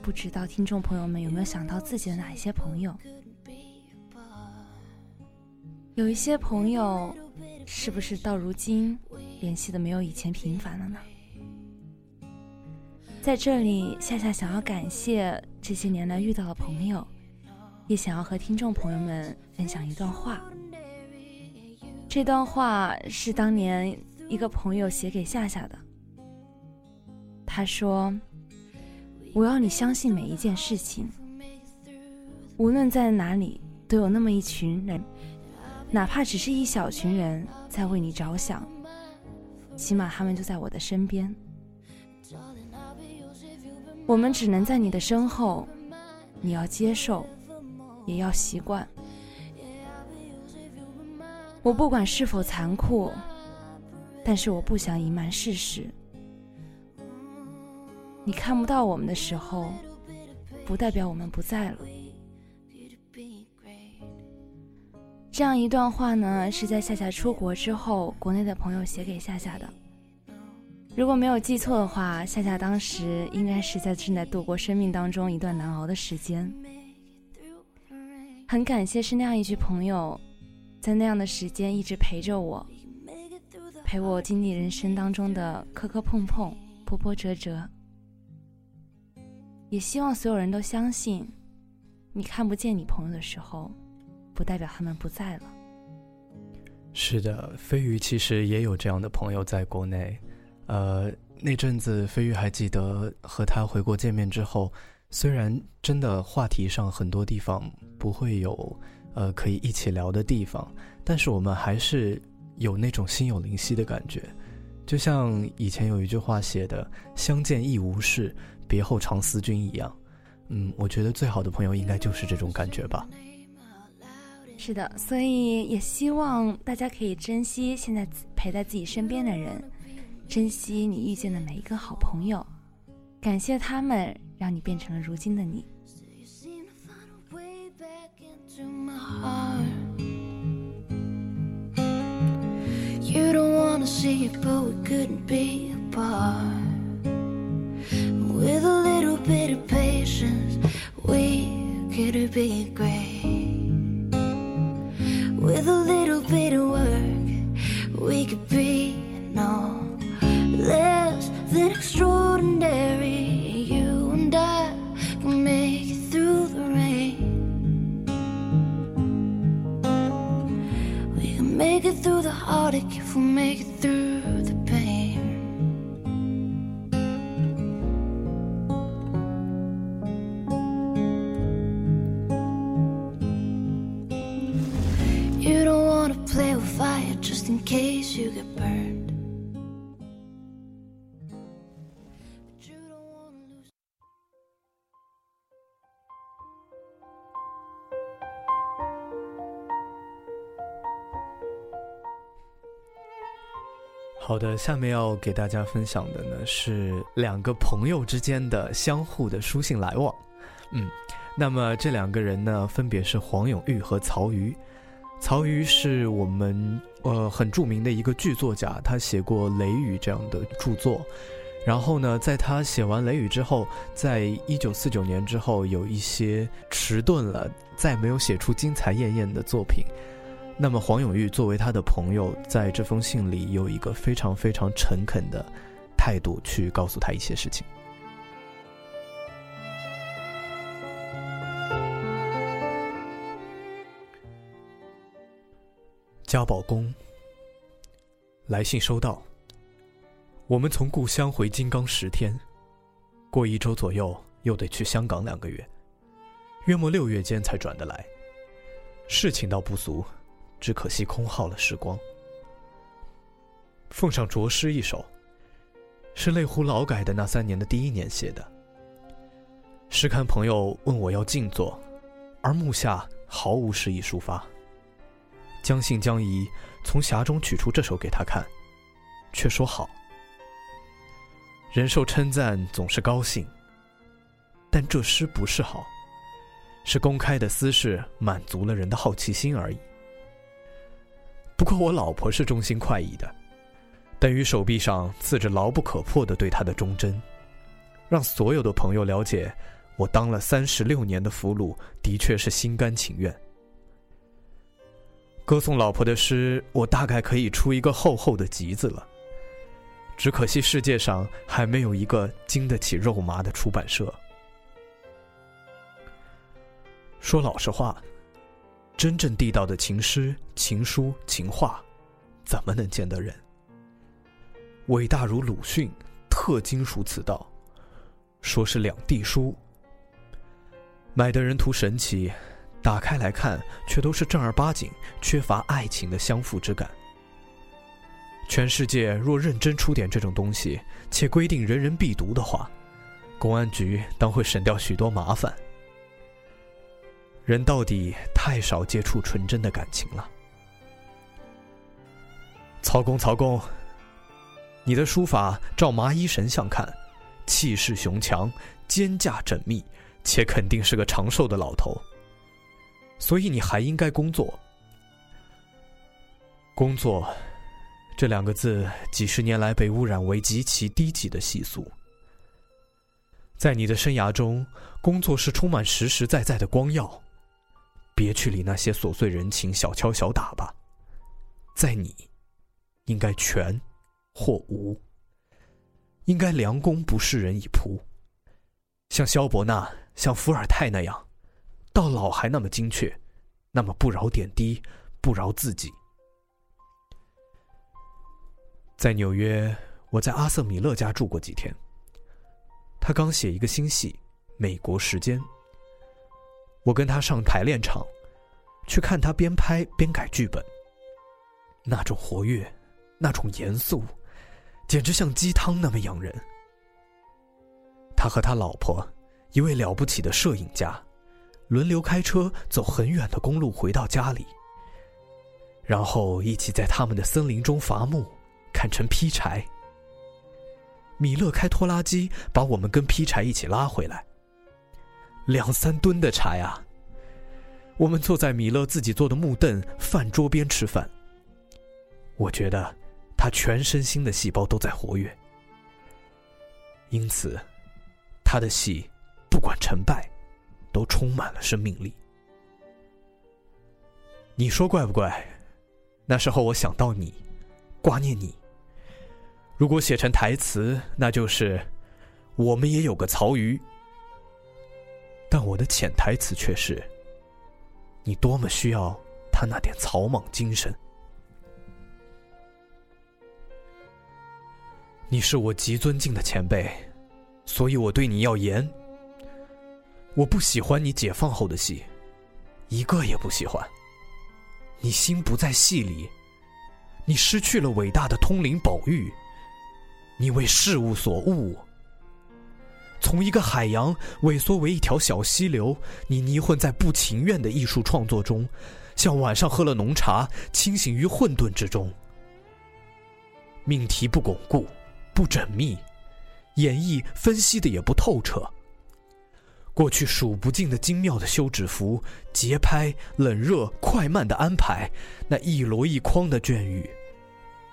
Speaker 1: 不知道听众朋友们有没有想到自己的哪一些朋友？有一些朋友，是不是到如今联系的没有以前频繁了呢？在这里，夏夏想要感谢这些年来遇到的朋友，也想要和听众朋友们分享一段话。这段话是当年一个朋友写给夏夏的。他说：“我要你相信每一件事情，无论在哪里，都有那么一群人，哪怕只是一小群人在为你着想，起码他们就在我的身边。我们只能在你的身后，你要接受，也要习惯。我不管是否残酷，但是我不想隐瞒事实。”你看不到我们的时候，不代表我们不在了。这样一段话呢，是在夏夏出国之后，国内的朋友写给夏夏的。如果没有记错的话，夏夏当时应该是在正在度过生命当中一段难熬的时间。很感谢是那样一句朋友，在那样的时间一直陪着我，陪我经历人生当中的磕磕碰碰、波波折折。也希望所有人都相信，你看不见你朋友的时候，不代表他们不在了。
Speaker 2: 是的，飞鱼其实也有这样的朋友在国内。呃，那阵子飞鱼还记得和他回国见面之后，虽然真的话题上很多地方不会有呃可以一起聊的地方，但是我们还是有那种心有灵犀的感觉。就像以前有一句话写的：“相见亦无事。”别后常思君一样，嗯，我觉得最好的朋友应该就是这种感觉吧。
Speaker 1: 是的，所以也希望大家可以珍惜现在陪在自己身边的人，珍惜你遇见的每一个好朋友，感谢他们让你变成了如今的你。
Speaker 4: You don't wanna see it, but we couldn't be apart. With a little bit of patience, we could be great. With a little bit of work, we could be no less than extraordinary. You and I can make it through the rain. We can make it through the heartache if we make it through the pain. You don't wanna play with fire just in case you get burned.
Speaker 2: 好的，下面要给大家分享的呢是两个朋友之间的相互的书信来往。嗯，那么这两个人呢，分别是黄永玉和曹禺。曹禺是我们呃很著名的一个剧作家，他写过《雷雨》这样的著作。然后呢，在他写完《雷雨》之后，在一九四九年之后，有一些迟钝了，再没有写出精彩艳艳的作品。那么黄永玉作为他的朋友，在这封信里有一个非常非常诚恳的态度去告诉他一些事情。家宝公，来信收到。我们从故乡回金刚十天，过一周左右又得去香港两个月，约莫六月间才转得来。事情倒不俗。只可惜空耗了时光。奉上拙诗一首，是泪湖劳改的那三年的第一年写的。试看朋友问我要静坐，而目下毫无诗意抒发。将信将疑，从匣中取出这首给他看，却说好。人受称赞总是高兴，但这诗不是好，是公开的私事，满足了人的好奇心而已。不过我老婆是忠心快意的，等于手臂上刺着牢不可破的对她的忠贞，让所有的朋友了解，我当了三十六年的俘虏，的确是心甘情愿。歌颂老婆的诗，我大概可以出一个厚厚的集子了。只可惜世界上还没有一个经得起肉麻的出版社。说老实话。真正地道的情诗、情书、情话，怎么能见得人？伟大如鲁迅，特精熟此道，说是两地书。买的人图神奇，打开来看，却都是正儿八经、缺乏爱情的相负之感。全世界若认真出点这种东西，且规定人人必读的话，公安局当会省掉许多麻烦。人到底太少接触纯真的感情了。曹公，曹公，你的书法照麻衣神像看，气势雄强，肩胛缜密，且肯定是个长寿的老头。所以你还应该工作。工作，这两个字几十年来被污染为极其低级的习俗。在你的生涯中，工作是充满实实在在的光耀。别去理那些琐碎人情、小敲小打吧，在你，应该全或无，应该良弓不示人以仆，像萧伯纳、像伏尔泰那样，到老还那么精确，那么不饶点滴，不饶自己。在纽约，我在阿瑟米勒家住过几天，他刚写一个新戏《美国时间》。我跟他上排练场，去看他边拍边改剧本。那种活跃，那种严肃，简直像鸡汤那么养人。他和他老婆，一位了不起的摄影家，轮流开车走很远的公路回到家里，然后一起在他们的森林中伐木，砍成劈柴。米勒开拖拉机把我们跟劈柴一起拉回来。两三吨的柴啊！我们坐在米勒自己做的木凳饭桌边吃饭。我觉得他全身心的细胞都在活跃，因此他的戏不管成败，都充满了生命力。你说怪不怪？那时候我想到你，挂念你。如果写成台词，那就是我们也有个曹禺。但我的潜台词却是：你多么需要他那点草莽精神。你是我极尊敬的前辈，所以我对你要严。我不喜欢你解放后的戏，一个也不喜欢。你心不在戏里，你失去了伟大的通灵宝玉，你为事物所误。从一个海洋萎缩为一条小溪流，你泥混在不情愿的艺术创作中，像晚上喝了浓茶，清醒于混沌之中。命题不巩固，不缜密，演绎分析的也不透彻。过去数不尽的精妙的休止符、节拍、冷热、快慢的安排，那一箩一筐的隽语，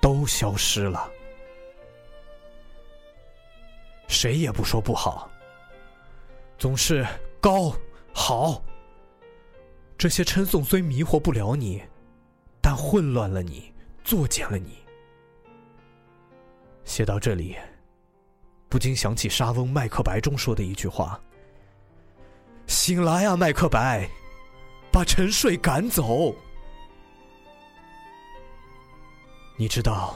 Speaker 2: 都消失了。谁也不说不好，总是高好。这些称颂虽迷惑不了你，但混乱了你，作践了你。写到这里，不禁想起莎翁《麦克白》中说的一句话。醒来啊，麦克白，把沉睡赶走。你知道，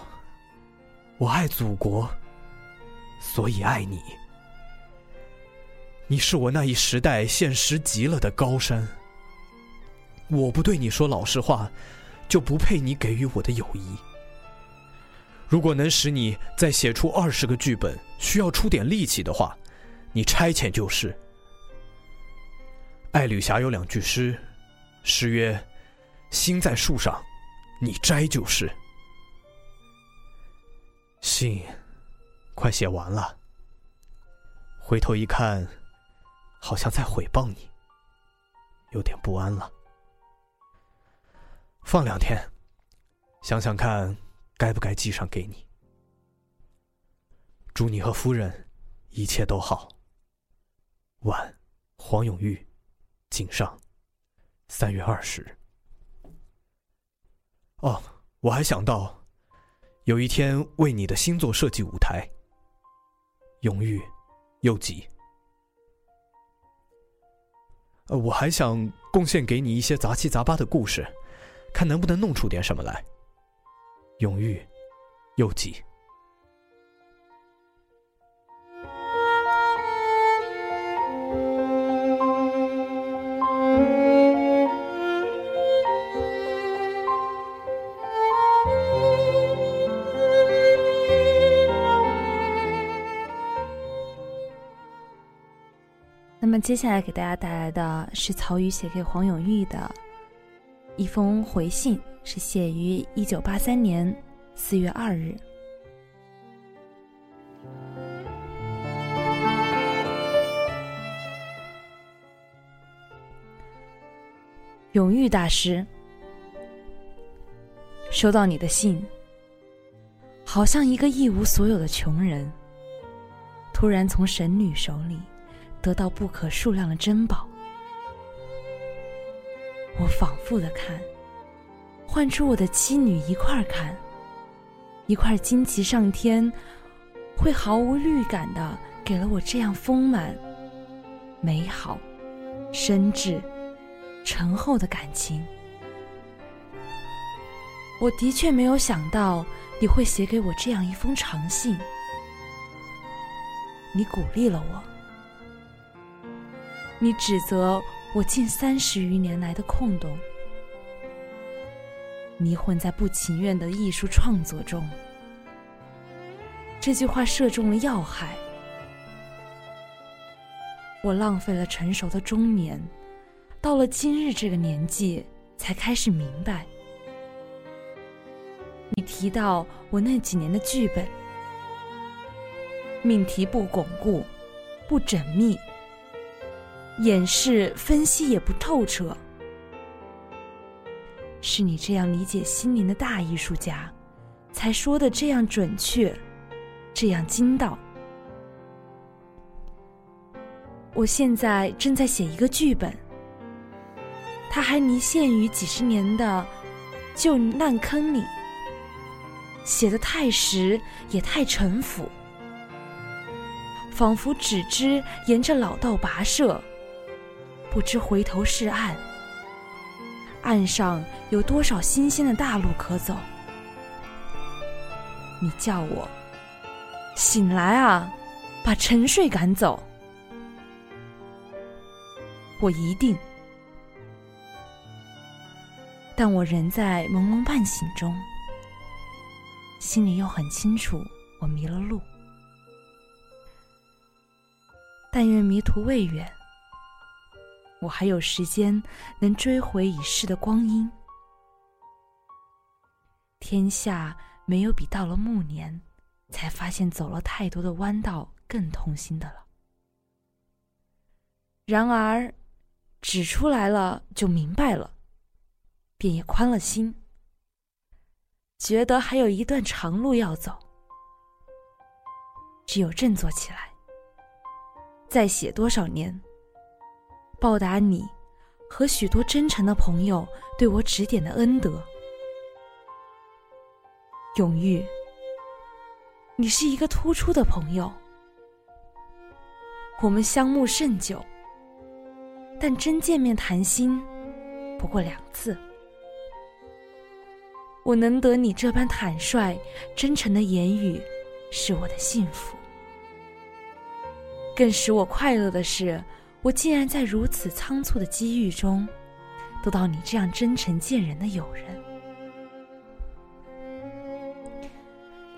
Speaker 2: 我爱祖国，所以爱你。你是我那一时代现实极了的高山。我不对你说老实话，就不配你给予我的友谊。如果能使你再写出二十个剧本，需要出点力气的话，你差遣就是。爱侣霞有两句诗，诗曰：“心在树上，你摘就是。”信快写完了，回头一看，好像在诽谤你，有点不安了。放两天，想想看，该不该寄上给你。祝你和夫人一切都好。晚，黄永玉。井上，三月二十。哦，我还想到，有一天为你的新作设计舞台。永玉，又急。我还想贡献给你一些杂七杂八的故事，看能不能弄出点什么来。永玉，又急。
Speaker 1: 接下来给大家带来的是曹禺写给黄永玉的一封回信，是写于一九八三年四月二日。永玉大师，收到你的信，好像一个一无所有的穷人，突然从神女手里。得到不可数量的珍宝，我反复的看，唤出我的妻女一块儿看，一块惊奇上天，会毫无预感的给了我这样丰满、美好、深挚、醇厚的感情。我的确没有想到你会写给我这样一封长信，你鼓励了我。你指责我近三十余年来的空洞，迷混在不情愿的艺术创作中。这句话射中了要害。我浪费了成熟的中年，到了今日这个年纪才开始明白。你提到我那几年的剧本，命题不巩固，不缜密。演示分析也不透彻，是你这样理解心灵的大艺术家，才说的这样准确，这样精到。我现在正在写一个剧本，它还泥陷于几十年的旧烂坑里，写的太实也太陈腐，仿佛只知沿着老道跋涉。不知回头是岸，岸上有多少新鲜的大路可走？你叫我醒来啊，把沉睡赶走。我一定，但我仍在朦胧半醒中。心里又很清楚我迷了路。但愿迷途未远，我还有时间能追回已逝的光阴。天下没有比到了暮年，才发现走了太多的弯道更痛心的了。然而，指出来了就明白了，便也宽了心，觉得还有一段长路要走，只有振作起来。再写多少年，报答你和许多真诚的朋友对我指点的恩德。永玉，你是一个突出的朋友，我们相慕甚久，但真见面谈心不过两次。我能得你这般坦率、真诚的言语，是我的幸福。更使我快乐的是，我竟然在如此仓促的机遇中，得到你这样真诚见人的友人。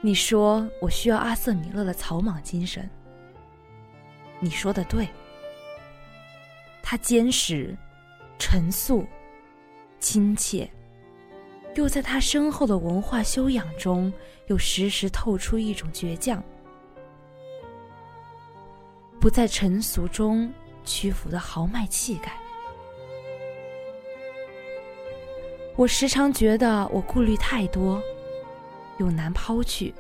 Speaker 1: 你说我需要阿瑟米勒的草莽精神，你说的对。他坚实、陈肃、亲切，又在他深厚的文化修养中，又时时透出一种倔强。不在尘俗中屈服的豪迈气概。我时常觉得我顾虑太多，又难抛去，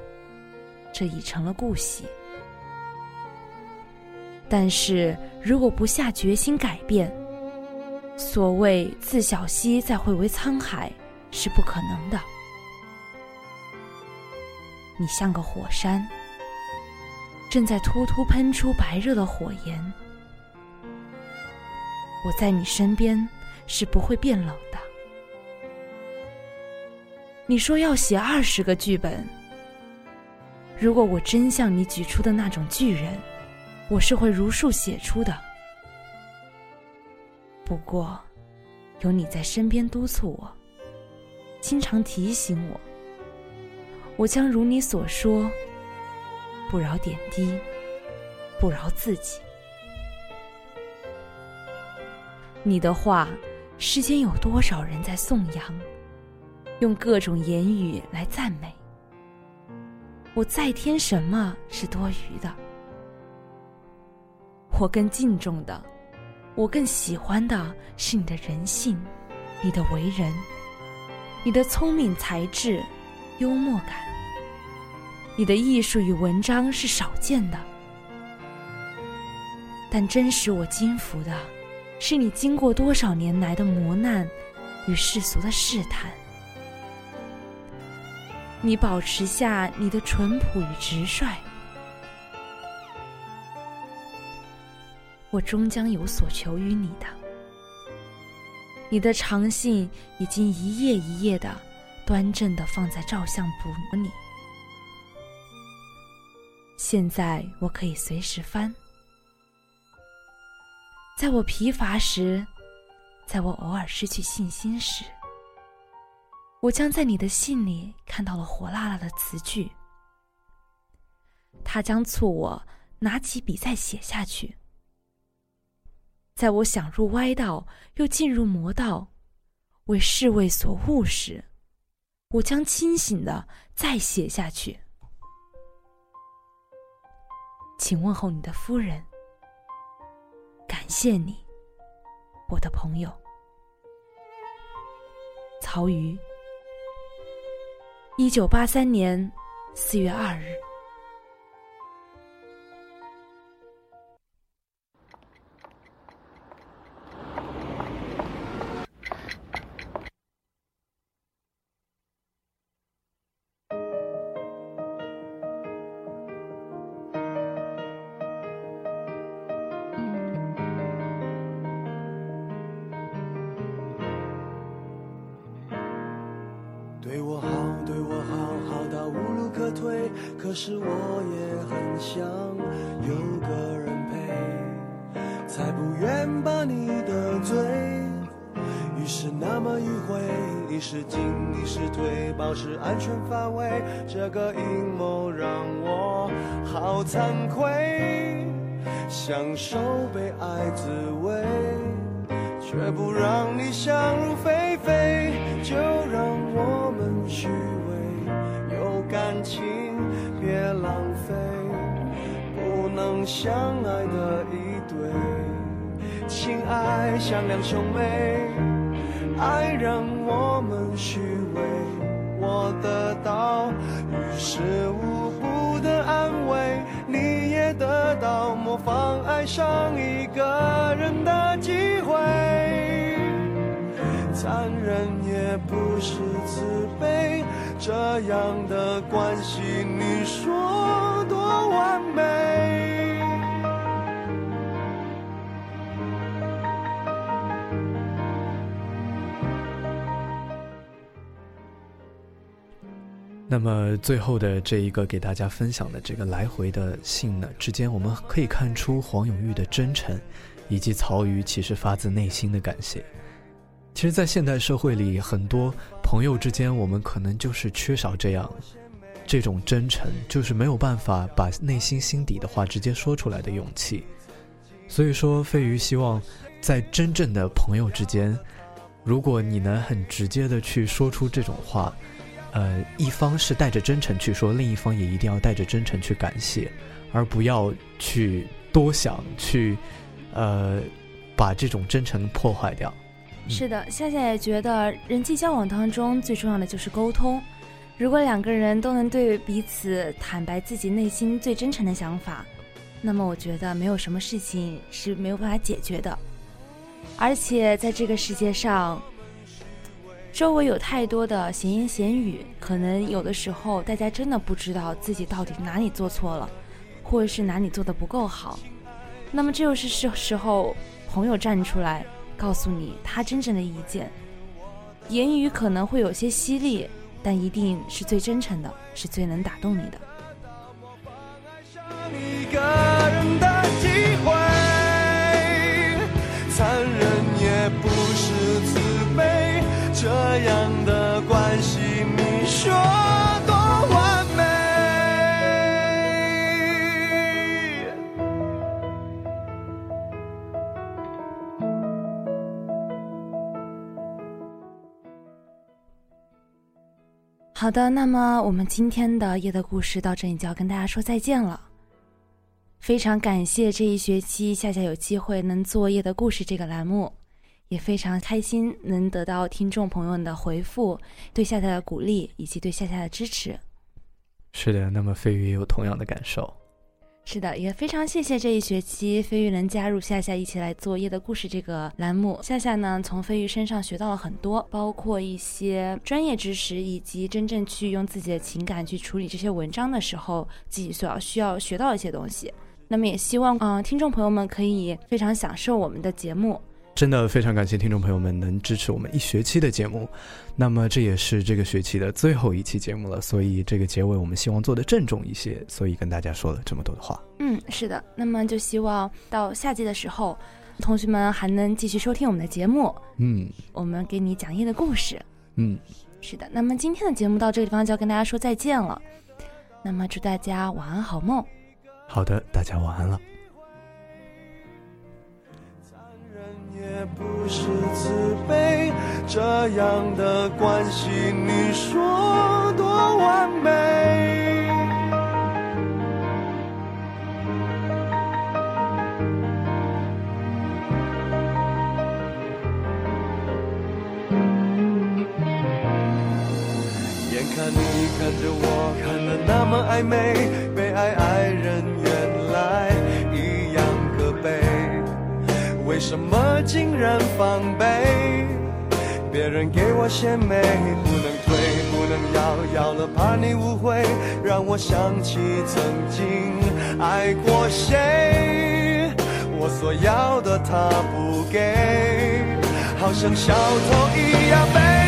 Speaker 1: 这已成了故习。但是如果不下决心改变，所谓自小溪再汇为沧海是不可能的。你像个火山。正在突突喷出白热的火焰，我在你身边是不会变冷的。你说要写二十个剧本，如果我真像你举出的那种巨人，我是会如数写出的。不过，有你在身边督促我，经常提醒我，我将如你所说。不饶点滴，不饶自己。你的话，世间有多少人在颂扬，用各种言语来赞美？我再添什么是多余的？我更敬重的，我更喜欢的是你的人性，你的为人，你的聪明才智，幽默感。你的艺术与文章是少见的，但真使我惊服的，是你经过多少年来的磨难与世俗的试探，你保持下你的淳朴与直率，我终将有所求于你的。你的长信已经一页一页的端正的放在照相簿里。现在我可以随时翻，在我疲乏时，在我偶尔失去信心时，我将在你的信里看到了火辣辣的词句，它将促我拿起笔再写下去。在我想入歪道又进入魔道，为侍卫所误时，我将清醒的再写下去。请问候你的夫人。感谢你，我的朋友。曹禺，一九八三年四月二日。
Speaker 5: 可是我也很想有个人陪，才不愿把你得罪。于是那么迂回，你是进，你是退，保持安全范围。这个阴谋让我好惭愧，享受被爱滋味，却不让你想入非非。就让我们虚相爱的一对，情爱像两兄妹。爱让我们虚伪，我得到于事无补的安慰，你也得到模仿爱上一个人的机会。残忍也不是慈悲，这样的关系，你说多完美？
Speaker 2: 那么最后的这一个给大家分享的这个来回的信呢之间，我们可以看出黄永玉的真诚，以及曹禺其实发自内心的感谢。其实，在现代社会里，很多朋友之间，我们可能就是缺少这样这种真诚，就是没有办法把内心心底的话直接说出来的勇气。所以说，飞鱼希望在真正的朋友之间，如果你能很直接的去说出这种话。呃，一方是带着真诚去说，另一方也一定要带着真诚去感谢，而不要去多想，去呃把这种真诚破坏掉。
Speaker 1: 是的，夏夏也觉得人际交往当中最重要的就是沟通。如果两个人都能对彼此坦白自己内心最真诚的想法，那么我觉得没有什么事情是没有办法解决的。而且在这个世界上。周围有太多的闲言闲语，可能有的时候大家真的不知道自己到底哪里做错了，或者是哪里做的不够好。那么这就是时时候朋友站出来告诉你他真正的意见。言语可能会有些犀利，但一定是最真诚的，是最能打动你的。
Speaker 5: 这样的关系，你说多完美？
Speaker 1: 好的，那么我们今天的夜的故事到这里就要跟大家说再见了。非常感谢这一学期夏夏有机会能做夜的故事这个栏目。也非常开心能得到听众朋友们的回复，对夏夏的鼓励以及对夏夏的支持。
Speaker 2: 是的，那么飞鱼也有同样的感受。
Speaker 1: 是的，也非常谢谢这一学期飞鱼能加入夏夏一起来做夜的故事这个栏目。夏夏呢，从飞鱼身上学到了很多，包括一些专业知识，以及真正去用自己的情感去处理这些文章的时候，自己所要需要学到一些东西。那么也希望，嗯，听众朋友们可以非常享受我们的节目。
Speaker 2: 真的非常感谢听众朋友们能支持我们一学期的节目，那么这也是这个学期的最后一期节目了，所以这个结尾我们希望做的郑重一些，所以跟大家说了这么多的话。
Speaker 1: 嗯，是的，那么就希望到夏季的时候，同学们还能继续收听我们的节目。
Speaker 2: 嗯，
Speaker 1: 我们给你讲夜的故事。
Speaker 2: 嗯，
Speaker 1: 是的，那么今天的节目到这个地方就要跟大家说再见了，那么祝大家晚安好梦。
Speaker 2: 好的，大家晚安了。
Speaker 5: 人也不是慈悲，这样的关系，你说多完美？眼看你看着我，看得那么暧昧，为什么竟然防备？别人给我献媚，不能推，不能要，要了怕你误会，让我想起曾经爱过谁。我所要的他不给，好像小偷一样卑。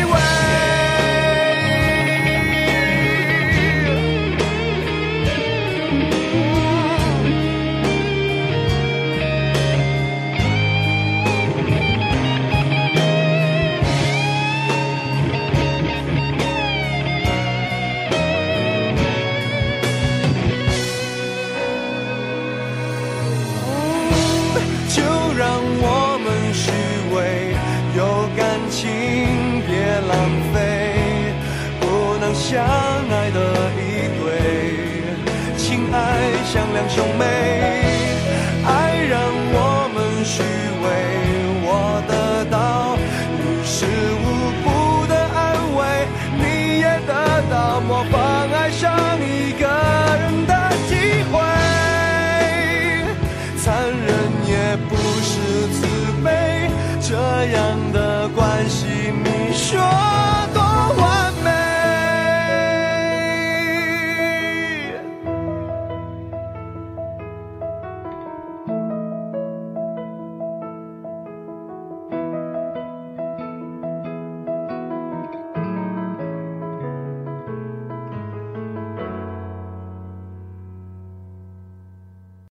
Speaker 5: 兄妹，爱让我们需。